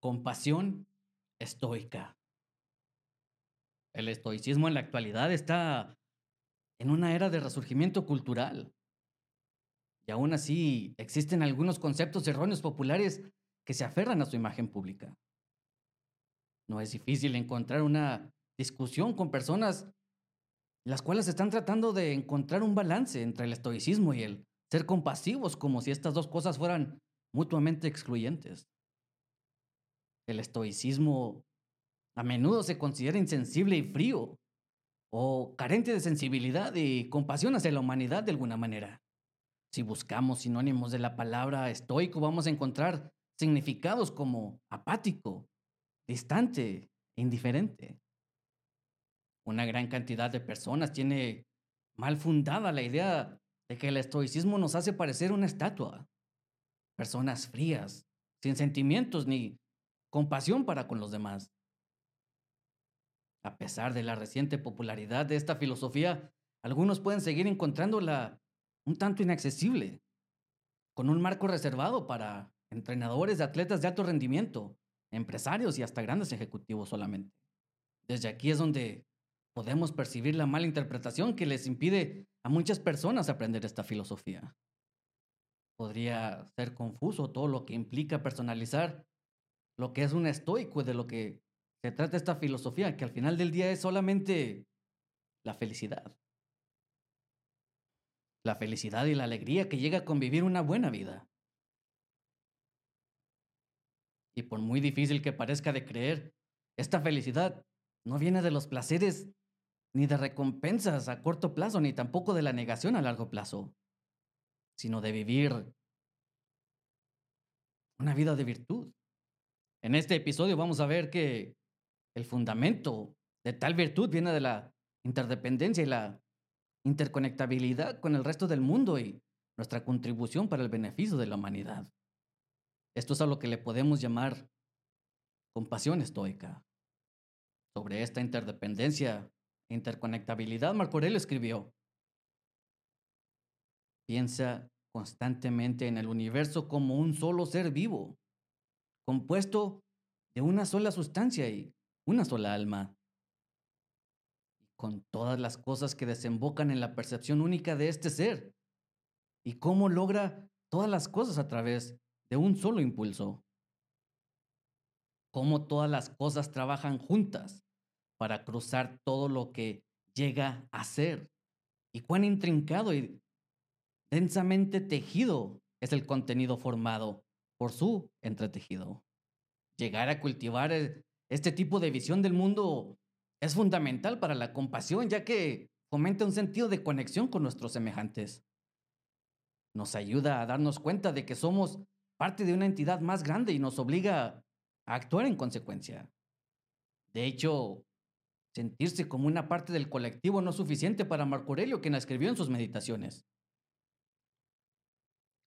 Compasión estoica. El estoicismo en la actualidad está en una era de resurgimiento cultural. Y aún así existen algunos conceptos erróneos populares que se aferran a su imagen pública. No es difícil encontrar una discusión con personas las cuales están tratando de encontrar un balance entre el estoicismo y el ser compasivos como si estas dos cosas fueran mutuamente excluyentes. El estoicismo a menudo se considera insensible y frío, o carente de sensibilidad y compasión hacia la humanidad de alguna manera. Si buscamos sinónimos de la palabra estoico, vamos a encontrar significados como apático, distante indiferente. Una gran cantidad de personas tiene mal fundada la idea de que el estoicismo nos hace parecer una estatua. Personas frías, sin sentimientos ni compasión para con los demás. A pesar de la reciente popularidad de esta filosofía, algunos pueden seguir encontrándola un tanto inaccesible, con un marco reservado para entrenadores de atletas de alto rendimiento, empresarios y hasta grandes ejecutivos solamente. Desde aquí es donde podemos percibir la mala interpretación que les impide a muchas personas aprender esta filosofía. Podría ser confuso todo lo que implica personalizar lo que es un estoico de lo que se trata esta filosofía, que al final del día es solamente la felicidad. La felicidad y la alegría que llega a convivir una buena vida. Y por muy difícil que parezca de creer, esta felicidad no viene de los placeres ni de recompensas a corto plazo, ni tampoco de la negación a largo plazo, sino de vivir una vida de virtud. En este episodio vamos a ver que el fundamento de tal virtud viene de la interdependencia y la interconectabilidad con el resto del mundo y nuestra contribución para el beneficio de la humanidad. Esto es a lo que le podemos llamar compasión estoica. Sobre esta interdependencia e interconectabilidad, Marco Aurelio escribió, piensa constantemente en el universo como un solo ser vivo, compuesto de una sola sustancia y una sola alma. Con todas las cosas que desembocan en la percepción única de este ser. Y cómo logra todas las cosas a través de un solo impulso. Cómo todas las cosas trabajan juntas para cruzar todo lo que llega a ser. Y cuán intrincado y densamente tejido es el contenido formado por su entretejido. Llegar a cultivar eh, este tipo de visión del mundo es fundamental para la compasión, ya que fomenta un sentido de conexión con nuestros semejantes. Nos ayuda a darnos cuenta de que somos parte de una entidad más grande y nos obliga a actuar en consecuencia. De hecho, sentirse como una parte del colectivo no es suficiente para Marco Aurelio, quien escribió en sus meditaciones.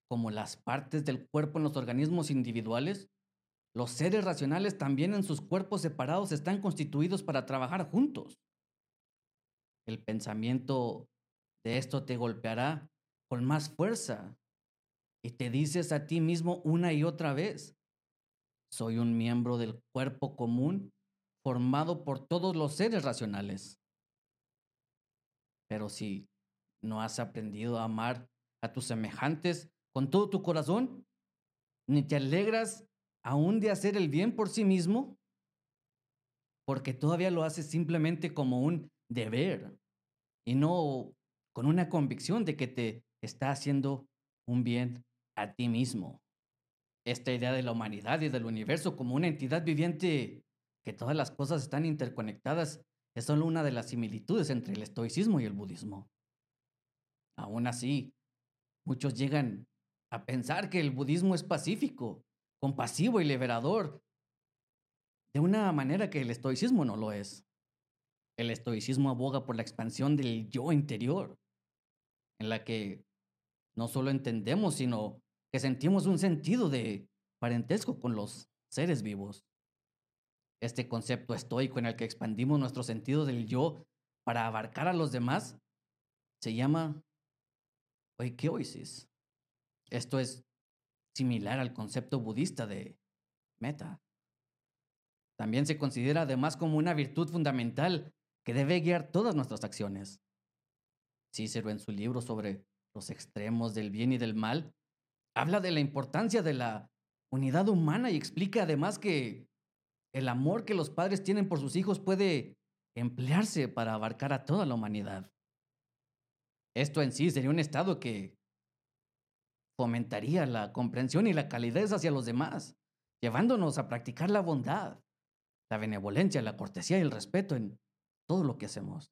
Como las partes del cuerpo en los organismos individuales, los seres racionales también en sus cuerpos separados están constituidos para trabajar juntos. El pensamiento de esto te golpeará con más fuerza y te dices a ti mismo una y otra vez, soy un miembro del cuerpo común formado por todos los seres racionales. Pero si no has aprendido a amar a tus semejantes con todo tu corazón, ni te alegras aún de hacer el bien por sí mismo, porque todavía lo haces simplemente como un deber y no con una convicción de que te está haciendo un bien a ti mismo. Esta idea de la humanidad y del universo como una entidad viviente, que todas las cosas están interconectadas, es solo una de las similitudes entre el estoicismo y el budismo. Aún así, muchos llegan a pensar que el budismo es pacífico compasivo y liberador, de una manera que el estoicismo no lo es. El estoicismo aboga por la expansión del yo interior, en la que no solo entendemos, sino que sentimos un sentido de parentesco con los seres vivos. Este concepto estoico en el que expandimos nuestro sentido del yo para abarcar a los demás se llama oikeosis. Esto es similar al concepto budista de meta, También se considera además como una virtud fundamental que debe guiar todas nuestras acciones. Cícero en su libro sobre los extremos del bien y del mal, habla de la importancia de la unidad humana y explica además que el amor que los padres tienen por sus hijos puede emplearse para abarcar a toda la humanidad. Esto en sí sería un estado que fomentaría la comprensión y la calidez hacia los demás, llevándonos a practicar la bondad, la benevolencia, la cortesía y el respeto en todo lo que hacemos.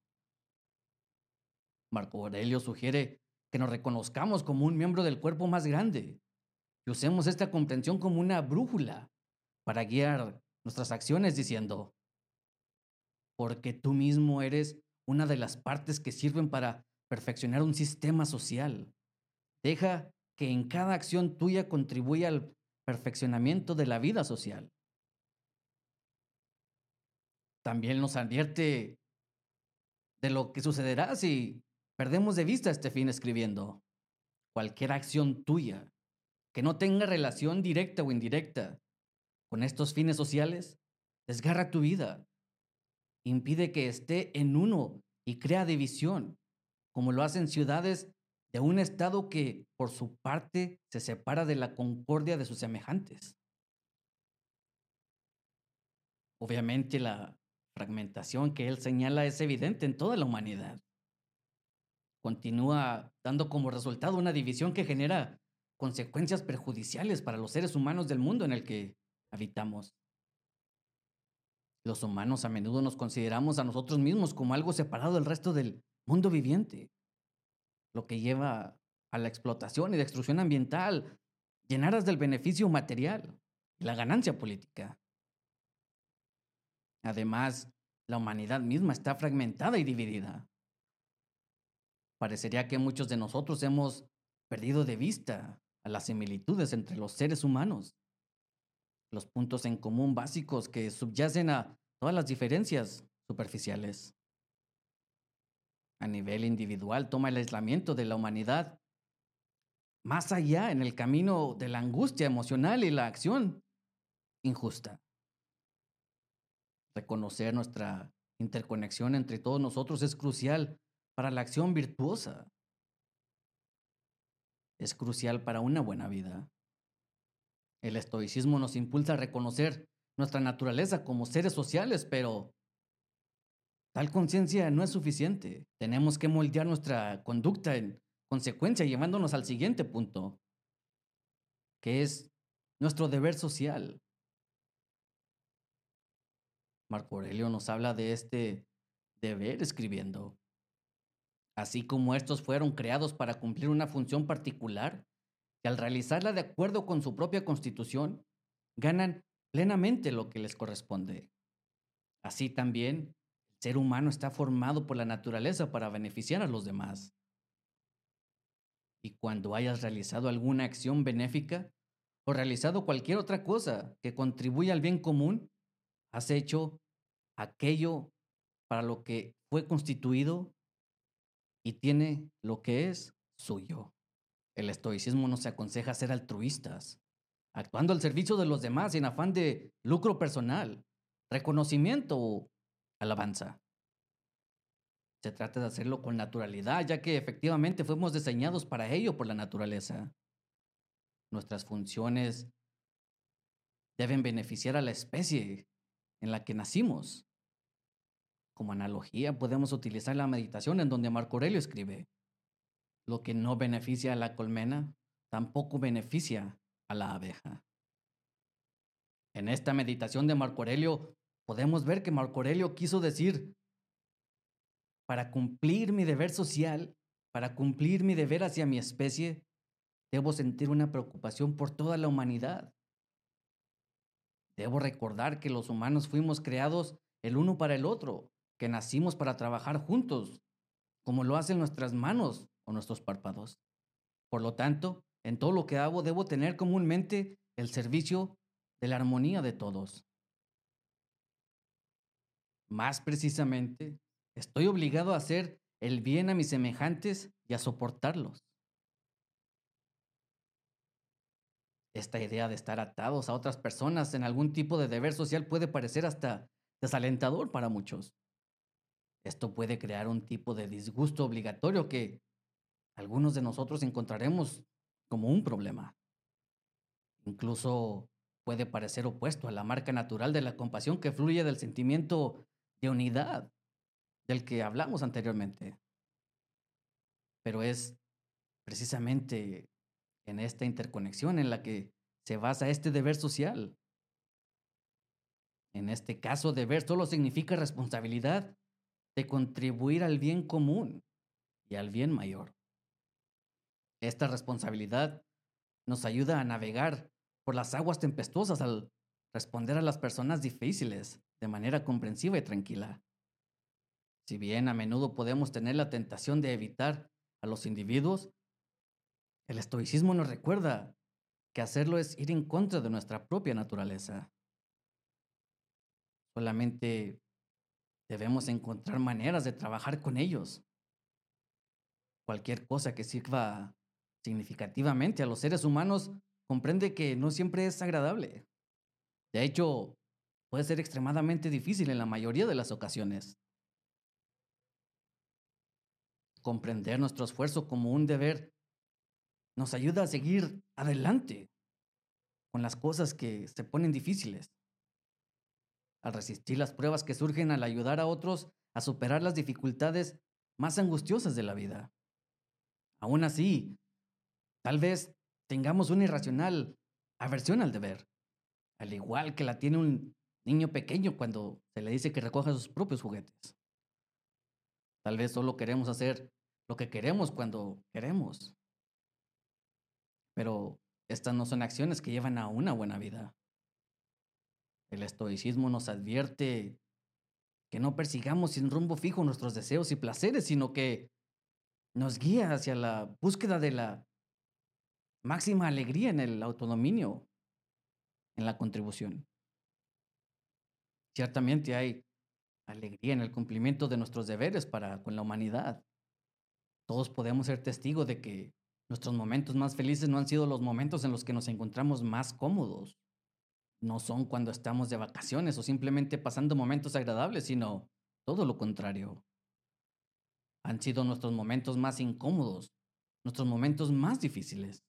Marco Aurelio sugiere que nos reconozcamos como un miembro del cuerpo más grande y usemos esta comprensión como una brújula para guiar nuestras acciones diciendo, porque tú mismo eres una de las partes que sirven para perfeccionar un sistema social. Deja que en cada acción tuya contribuya al perfeccionamiento de la vida social. También nos advierte de lo que sucederá si perdemos de vista este fin escribiendo. Cualquier acción tuya que no tenga relación directa o indirecta con estos fines sociales, desgarra tu vida, impide que esté en uno y crea división, como lo hacen ciudades de un Estado que, por su parte, se separa de la concordia de sus semejantes. Obviamente la fragmentación que él señala es evidente en toda la humanidad. Continúa dando como resultado una división que genera consecuencias perjudiciales para los seres humanos del mundo en el que habitamos. Los humanos a menudo nos consideramos a nosotros mismos como algo separado del resto del mundo viviente, lo que lleva a la explotación y destrucción ambiental, llenadas del beneficio material y la ganancia política. Además, la humanidad misma está fragmentada y dividida. Parecería que muchos de nosotros hemos perdido de vista a las similitudes entre los seres humanos los puntos en común básicos que subyacen a todas las diferencias superficiales. A nivel individual toma el aislamiento de la humanidad más allá en el camino de la angustia emocional y la acción injusta. Reconocer nuestra interconexión entre todos nosotros es crucial para la acción virtuosa. Es crucial para una buena vida. El estoicismo nos impulsa a reconocer nuestra naturaleza como seres sociales, pero tal conciencia no es suficiente. Tenemos que moldear nuestra conducta en consecuencia, llevándonos al siguiente punto, que es nuestro deber social. Marco Aurelio nos habla de este deber escribiendo. Así como estos fueron creados para cumplir una función particular, y al realizarla de acuerdo con su propia constitución, ganan plenamente lo que les corresponde. Así también, ser humano está formado por la naturaleza para beneficiar a los demás. Y cuando hayas realizado alguna acción benéfica o realizado cualquier otra cosa que contribuya al bien común, has hecho aquello para lo que fue constituido y tiene lo que es suyo. El estoicismo nos aconseja ser altruistas, actuando al servicio de los demás sin afán de lucro personal, reconocimiento o alabanza. Se trata de hacerlo con naturalidad, ya que efectivamente fuimos diseñados para ello por la naturaleza. Nuestras funciones deben beneficiar a la especie en la que nacimos. Como analogía podemos utilizar la meditación en donde Marco Aurelio escribe, lo que no beneficia a la colmena, tampoco beneficia a la abeja. En esta meditación de Marco Aurelio podemos ver que Marco Aurelio quiso decir, para cumplir mi deber social, para cumplir mi deber hacia mi especie, debo sentir una preocupación por toda la humanidad. Debo recordar que los humanos fuimos creados el uno para el otro, que nacimos para trabajar juntos, como lo hacen nuestras manos o nuestros párpados. Por lo tanto, en todo lo que hago debo tener comúnmente el servicio de la armonía de todos. Más precisamente, estoy obligado a hacer el bien a mis semejantes y a soportarlos. Esta idea de estar atados a otras personas en algún tipo de deber social puede parecer hasta desalentador para muchos. Esto puede crear un tipo de disgusto obligatorio que algunos de nosotros encontraremos como un problema. Incluso puede parecer opuesto a la marca natural de la compasión que fluye del sentimiento de unidad del que hablamos anteriormente. Pero es precisamente en esta interconexión en la que se basa este deber social. En este caso, deber solo significa responsabilidad de contribuir al bien común y al bien mayor. Esta responsabilidad nos ayuda a navegar por las aguas tempestuosas al responder a las personas difíciles de manera comprensiva y tranquila. Si bien a menudo podemos tener la tentación de evitar a los individuos, el estoicismo nos recuerda que hacerlo es ir en contra de nuestra propia naturaleza. Solamente debemos encontrar maneras de trabajar con ellos. Cualquier cosa que sirva significativamente a los seres humanos comprende que no siempre es agradable. De hecho, puede ser extremadamente difícil en la mayoría de las ocasiones. Comprender nuestro esfuerzo como un deber nos ayuda a seguir adelante con las cosas que se ponen difíciles. Al resistir las pruebas que surgen al ayudar a otros a superar las dificultades más angustiosas de la vida. Aún así, tal vez tengamos una irracional aversión al deber, al igual que la tiene un niño pequeño cuando se le dice que recoja sus propios juguetes. Tal vez solo queremos hacer lo que queremos cuando queremos. Pero estas no son acciones que llevan a una buena vida. El estoicismo nos advierte que no persigamos sin rumbo fijo nuestros deseos y placeres, sino que nos guía hacia la búsqueda de la máxima alegría en el autodominio, en la contribución. Ciertamente hay alegría en el cumplimiento de nuestros deberes para con la humanidad. Todos podemos ser testigos de que nuestros momentos más felices no han sido los momentos en los que nos encontramos más cómodos. No son cuando estamos de vacaciones o simplemente pasando momentos agradables, sino todo lo contrario. Han sido nuestros momentos más incómodos, nuestros momentos más difíciles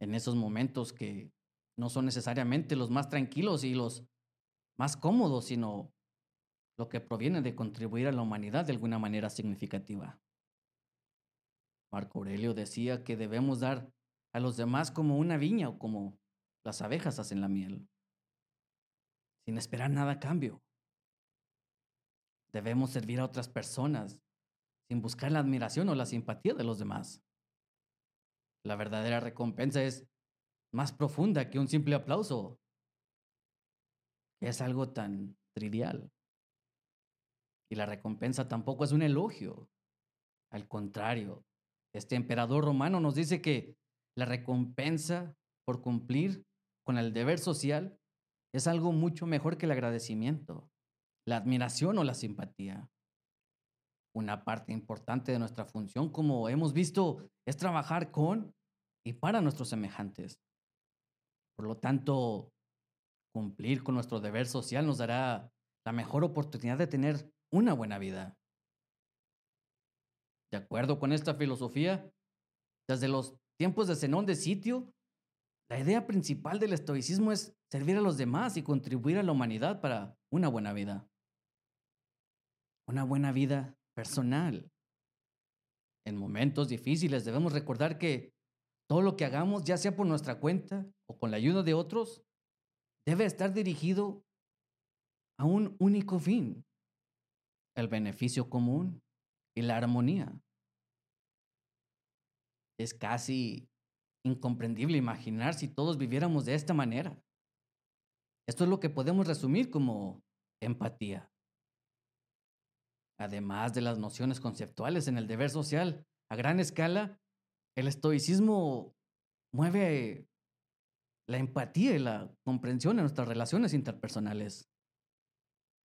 en esos momentos que no son necesariamente los más tranquilos y los más cómodos, sino lo que proviene de contribuir a la humanidad de alguna manera significativa. Marco Aurelio decía que debemos dar a los demás como una viña o como las abejas hacen la miel, sin esperar nada a cambio. Debemos servir a otras personas sin buscar la admiración o la simpatía de los demás. La verdadera recompensa es más profunda que un simple aplauso. Es algo tan trivial. Y la recompensa tampoco es un elogio. Al contrario, este emperador romano nos dice que la recompensa por cumplir con el deber social es algo mucho mejor que el agradecimiento, la admiración o la simpatía. Una parte importante de nuestra función, como hemos visto, es trabajar con y para nuestros semejantes. Por lo tanto, cumplir con nuestro deber social nos dará la mejor oportunidad de tener una buena vida. De acuerdo con esta filosofía, desde los tiempos de Zenón de Sitio, la idea principal del estoicismo es servir a los demás y contribuir a la humanidad para una buena vida. Una buena vida personal. En momentos difíciles debemos recordar que todo lo que hagamos, ya sea por nuestra cuenta o con la ayuda de otros, debe estar dirigido a un único fin, el beneficio común y la armonía. Es casi incomprendible imaginar si todos viviéramos de esta manera. Esto es lo que podemos resumir como empatía. Además de las nociones conceptuales en el deber social, a gran escala, el estoicismo mueve la empatía y la comprensión en nuestras relaciones interpersonales.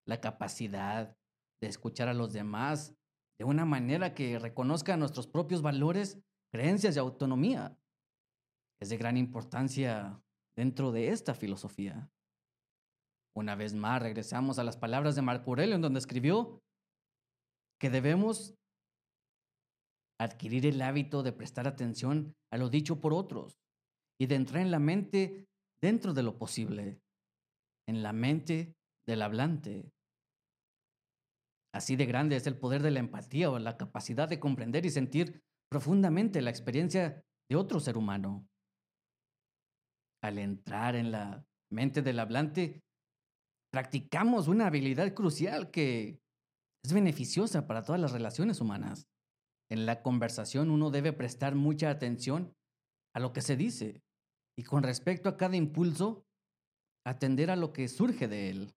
La capacidad de escuchar a los demás de una manera que reconozca nuestros propios valores, creencias y autonomía. es de gran importancia dentro de esta filosofía. Una vez más, regresamos a las palabras de Marco Aurelio, en donde escribió que debemos adquirir el hábito de prestar atención a lo dicho por otros y de entrar en la mente dentro de lo posible, en la mente del hablante. Así de grande es el poder de la empatía o la capacidad de comprender y sentir profundamente la experiencia de otro ser humano. Al entrar en la mente del hablante, practicamos una habilidad crucial que es beneficiosa para todas las relaciones humanas. En la conversación uno debe prestar mucha atención a lo que se dice y con respecto a cada impulso, atender a lo que surge de él.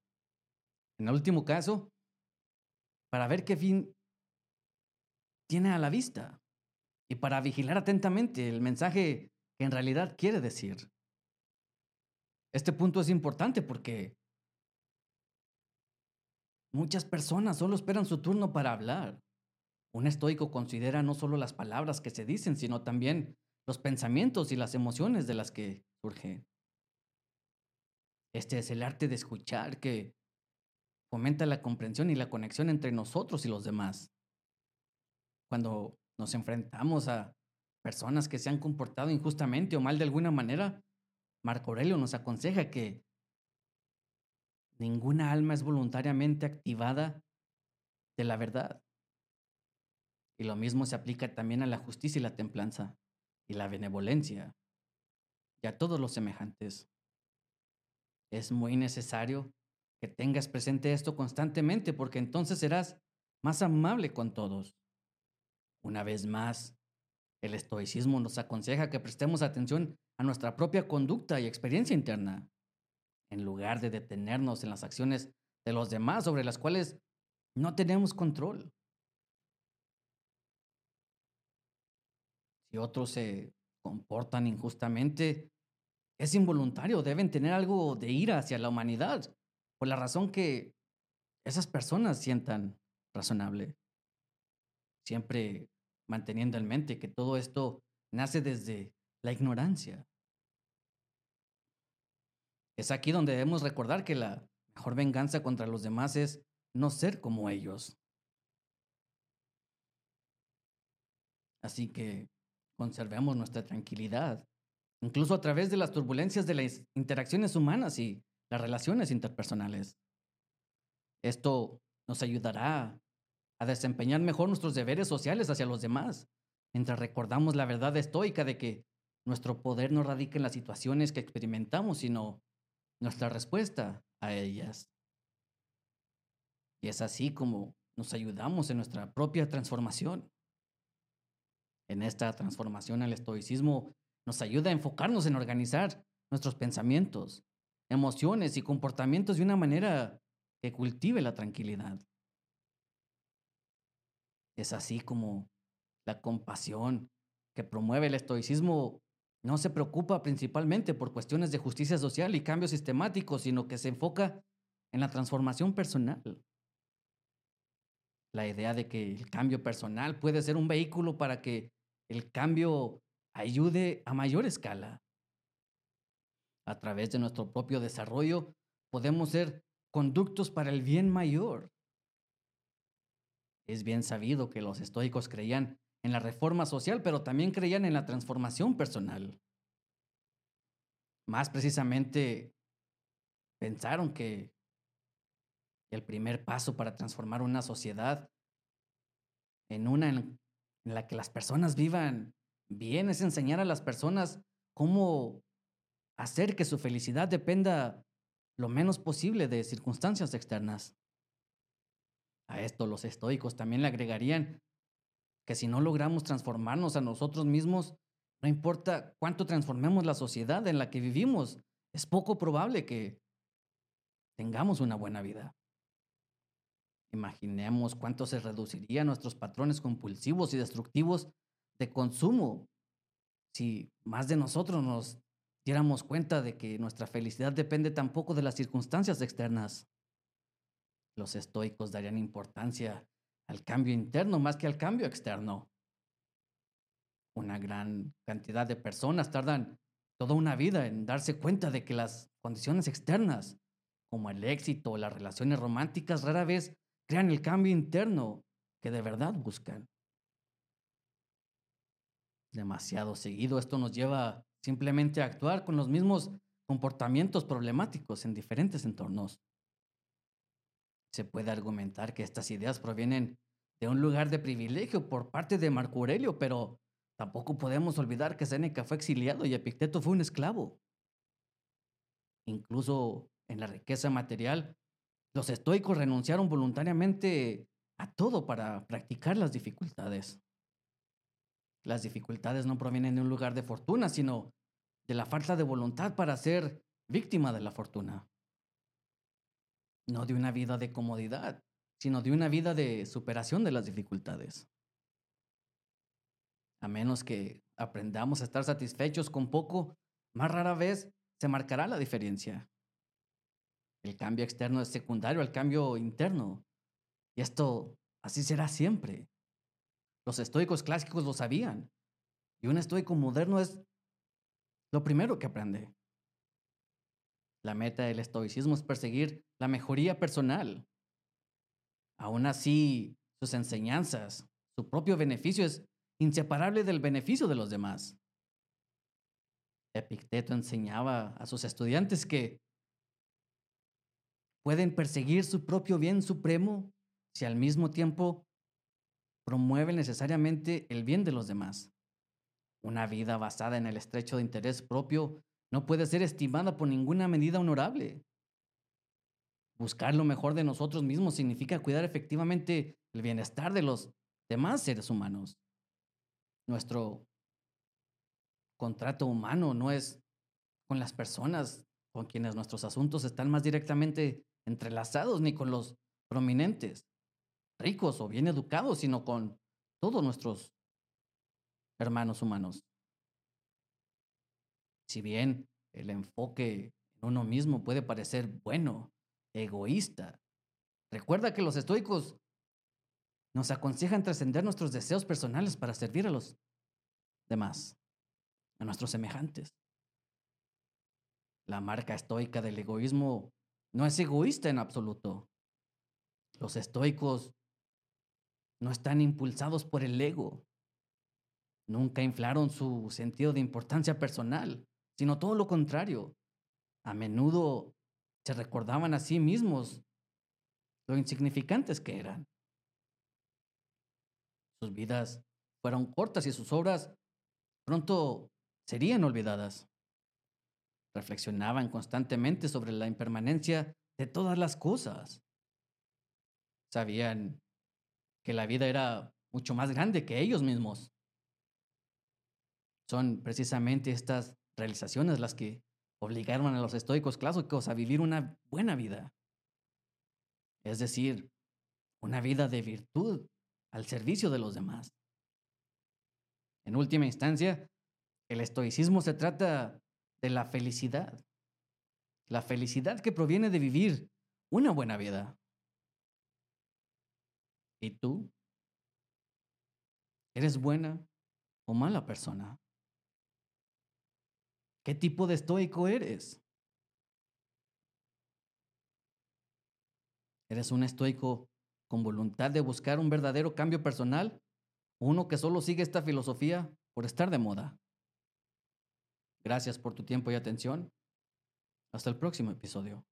En el último caso, para ver qué fin tiene a la vista y para vigilar atentamente el mensaje que en realidad quiere decir. Este punto es importante porque muchas personas solo esperan su turno para hablar. Un estoico considera no solo las palabras que se dicen, sino también los pensamientos y las emociones de las que surgen. Este es el arte de escuchar que fomenta la comprensión y la conexión entre nosotros y los demás. Cuando nos enfrentamos a personas que se han comportado injustamente o mal de alguna manera, Marco Aurelio nos aconseja que ninguna alma es voluntariamente activada de la verdad. Y lo mismo se aplica también a la justicia y la templanza, y la benevolencia, y a todos los semejantes. Es muy necesario que tengas presente esto constantemente, porque entonces serás más amable con todos. Una vez más, el estoicismo nos aconseja que prestemos atención a nuestra propia conducta y experiencia interna, en lugar de detenernos en las acciones de los demás sobre las cuales no tenemos control. Si otros se comportan injustamente, es involuntario, deben tener algo de ira hacia la humanidad, por la razón que esas personas sientan razonable. Siempre manteniendo en mente que todo esto nace desde la ignorancia. Es aquí donde debemos recordar que la mejor venganza contra los demás es no ser como ellos. Así que conservemos nuestra tranquilidad, incluso a través de las turbulencias de las interacciones humanas y las relaciones interpersonales. Esto nos ayudará a desempeñar mejor nuestros deberes sociales hacia los demás, mientras recordamos la verdad estoica de que nuestro poder no radica en las situaciones que experimentamos, sino nuestra respuesta a ellas. Y es así como nos ayudamos en nuestra propia transformación. En esta transformación al estoicismo nos ayuda a enfocarnos en organizar nuestros pensamientos, emociones y comportamientos de una manera que cultive la tranquilidad. Es así como la compasión que promueve el estoicismo no se preocupa principalmente por cuestiones de justicia social y cambio sistemático, sino que se enfoca en la transformación personal. La idea de que el cambio personal puede ser un vehículo para que el cambio ayude a mayor escala. A través de nuestro propio desarrollo podemos ser conductos para el bien mayor. Es bien sabido que los estoicos creían en la reforma social, pero también creían en la transformación personal. Más precisamente, pensaron que el primer paso para transformar una sociedad en una en la que las personas vivan bien, es enseñar a las personas cómo hacer que su felicidad dependa lo menos posible de circunstancias externas. A esto los estoicos también le agregarían que si no logramos transformarnos a nosotros mismos, no importa cuánto transformemos la sociedad en la que vivimos, es poco probable que tengamos una buena vida. Imaginemos cuánto se reducirían nuestros patrones compulsivos y destructivos de consumo si más de nosotros nos diéramos cuenta de que nuestra felicidad depende tampoco de las circunstancias externas. Los estoicos darían importancia al cambio interno más que al cambio externo. Una gran cantidad de personas tardan toda una vida en darse cuenta de que las condiciones externas, como el éxito o las relaciones románticas, rara vez crean el cambio interno que de verdad buscan. Demasiado seguido esto nos lleva simplemente actuar con los mismos comportamientos problemáticos en diferentes entornos. Se puede argumentar que estas ideas provienen de un lugar de privilegio por parte de Marco Aurelio, pero tampoco podemos olvidar que Séneca fue exiliado y Epicteto fue un esclavo. Incluso en la riqueza material, los estoicos renunciaron voluntariamente a todo para practicar las dificultades. Las dificultades no provienen de un lugar de fortuna, sino de la falta de voluntad para ser víctima de la fortuna. No de una vida de comodidad, sino de una vida de superación de las dificultades. A menos que aprendamos a estar satisfechos con poco, más rara vez se marcará la diferencia. El cambio externo es secundario al cambio interno. Y esto así será siempre. Los estoicos clásicos lo sabían. Y un estoico moderno es lo primero que aprende. La meta del estoicismo es perseguir la mejoría personal. Aún así, sus enseñanzas, su propio beneficio es inseparable del beneficio de los demás. Epicteto enseñaba a sus estudiantes que pueden perseguir su propio bien supremo si al mismo tiempo promueven necesariamente el bien de los demás. Una vida basada en el estrecho de interés propio no puede ser estimada por ninguna medida honorable. Buscar lo mejor de nosotros mismos significa cuidar efectivamente el bienestar de los demás seres humanos. Nuestro contrato humano no es con las personas con quienes nuestros asuntos están más directamente entrelazados, ni con los prominentes, ricos o bien educados, sino con todos nuestros hermanos humanos. Si bien el enfoque en uno mismo puede parecer bueno, egoísta, recuerda que los estoicos nos aconsejan trascender nuestros deseos personales para servir a los demás, a nuestros semejantes. La marca estoica del egoísmo no es egoísta en absoluto. Los estoicos no están impulsados por el ego. Nunca inflaron su sentido de importancia personal, sino todo lo contrario. A menudo se recordaban a sí mismos lo insignificantes que eran. Sus vidas fueron cortas y sus obras pronto serían olvidadas. Reflexionaban constantemente sobre la impermanencia de todas las cosas. Sabían que la vida era mucho más grande que ellos mismos. Son precisamente estas realizaciones las que obligaron a los estoicos clásicos a vivir una buena vida. Es decir, una vida de virtud al servicio de los demás. En última instancia, el estoicismo se trata de la felicidad. La felicidad que proviene de vivir una buena vida. ¿Y tú? ¿Eres buena o mala persona? ¿Qué tipo de estoico eres? ¿Eres un estoico con voluntad de buscar un verdadero cambio personal? ¿O uno que solo sigue esta filosofía por estar de moda? Gracias por tu tiempo y atención. Hasta el próximo episodio.